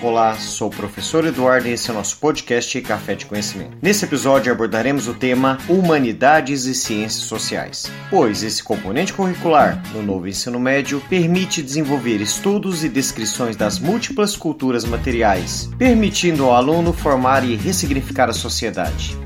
Olá, sou o professor Eduardo e esse é o nosso podcast Café de Conhecimento. Nesse episódio abordaremos o tema Humanidades e Ciências Sociais, pois esse componente curricular no novo ensino médio permite desenvolver estudos e descrições das múltiplas culturas materiais, permitindo ao aluno formar e ressignificar a sociedade.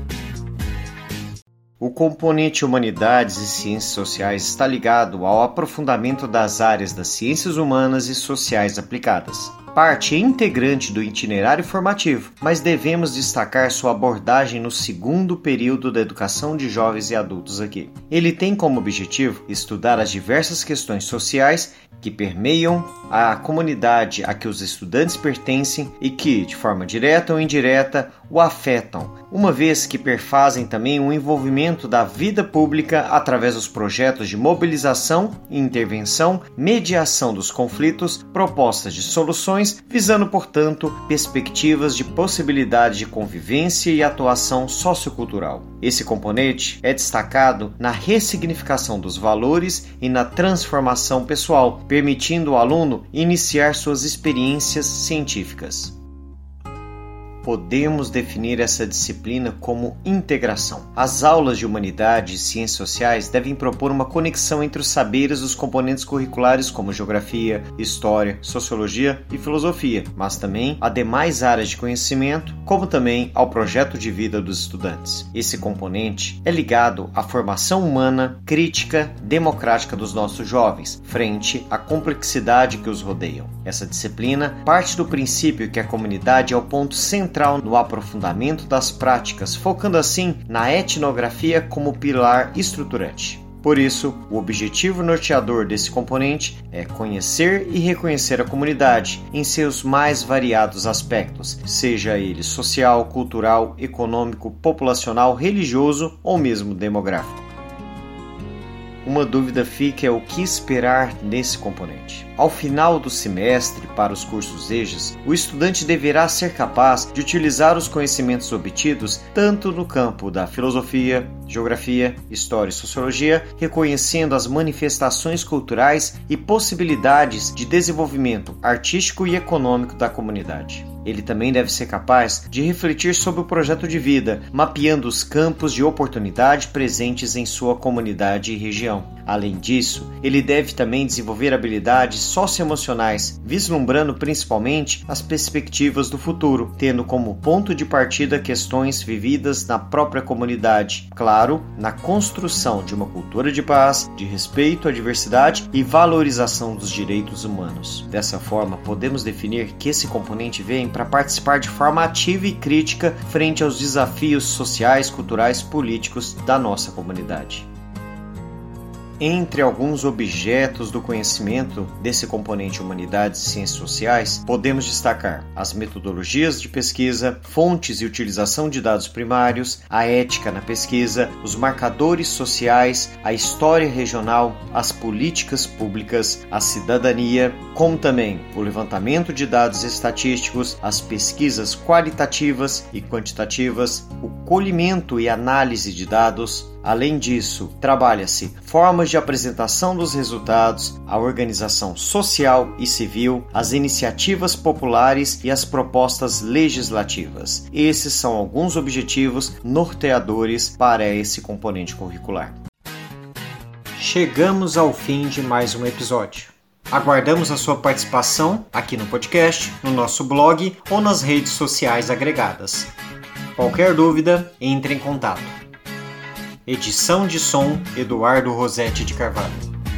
O componente Humanidades e Ciências Sociais está ligado ao aprofundamento das áreas das ciências humanas e sociais aplicadas parte integrante do itinerário formativo, mas devemos destacar sua abordagem no segundo período da educação de jovens e adultos aqui. Ele tem como objetivo estudar as diversas questões sociais que permeiam a comunidade a que os estudantes pertencem e que, de forma direta ou indireta, o afetam, uma vez que perfazem também o envolvimento da vida pública através dos projetos de mobilização intervenção, mediação dos conflitos, propostas de soluções, visando, portanto, perspectivas de possibilidade de convivência e atuação sociocultural. Esse componente é destacado na ressignificação dos valores e na transformação pessoal, permitindo ao aluno iniciar suas experiências científicas podemos definir essa disciplina como integração. As aulas de humanidade e ciências sociais devem propor uma conexão entre os saberes dos componentes curriculares como geografia, história, sociologia e filosofia, mas também a demais áreas de conhecimento, como também ao projeto de vida dos estudantes. Esse componente é ligado à formação humana, crítica, democrática dos nossos jovens, frente à complexidade que os rodeiam. Essa disciplina parte do princípio que a comunidade é o ponto central central no aprofundamento das práticas, focando assim na etnografia como pilar estruturante. Por isso, o objetivo norteador desse componente é conhecer e reconhecer a comunidade em seus mais variados aspectos, seja ele social, cultural, econômico, populacional, religioso ou mesmo demográfico. Uma dúvida fica é o que esperar nesse componente. Ao final do semestre, para os cursos EJAS, o estudante deverá ser capaz de utilizar os conhecimentos obtidos tanto no campo da filosofia, geografia, história e sociologia, reconhecendo as manifestações culturais e possibilidades de desenvolvimento artístico e econômico da comunidade. Ele também deve ser capaz de refletir sobre o projeto de vida, mapeando os campos de oportunidade presentes em sua comunidade e região. Além disso, ele deve também desenvolver habilidades socioemocionais, vislumbrando principalmente as perspectivas do futuro, tendo como ponto de partida questões vividas na própria comunidade, claro, na construção de uma cultura de paz, de respeito à diversidade e valorização dos direitos humanos. Dessa forma, podemos definir que esse componente vem para participar de forma ativa e crítica frente aos desafios sociais, culturais, políticos da nossa comunidade. Entre alguns objetos do conhecimento desse componente Humanidades e Ciências Sociais, podemos destacar as metodologias de pesquisa, fontes e utilização de dados primários, a ética na pesquisa, os marcadores sociais, a história regional, as políticas públicas, a cidadania, como também o levantamento de dados estatísticos, as pesquisas qualitativas e quantitativas, o colhimento e análise de dados, Além disso, trabalha-se formas de apresentação dos resultados, a organização social e civil, as iniciativas populares e as propostas legislativas. Esses são alguns objetivos norteadores para esse componente curricular. Chegamos ao fim de mais um episódio. Aguardamos a sua participação aqui no podcast, no nosso blog ou nas redes sociais agregadas. Qualquer dúvida, entre em contato. Edição de som Eduardo Rosetti de Carvalho.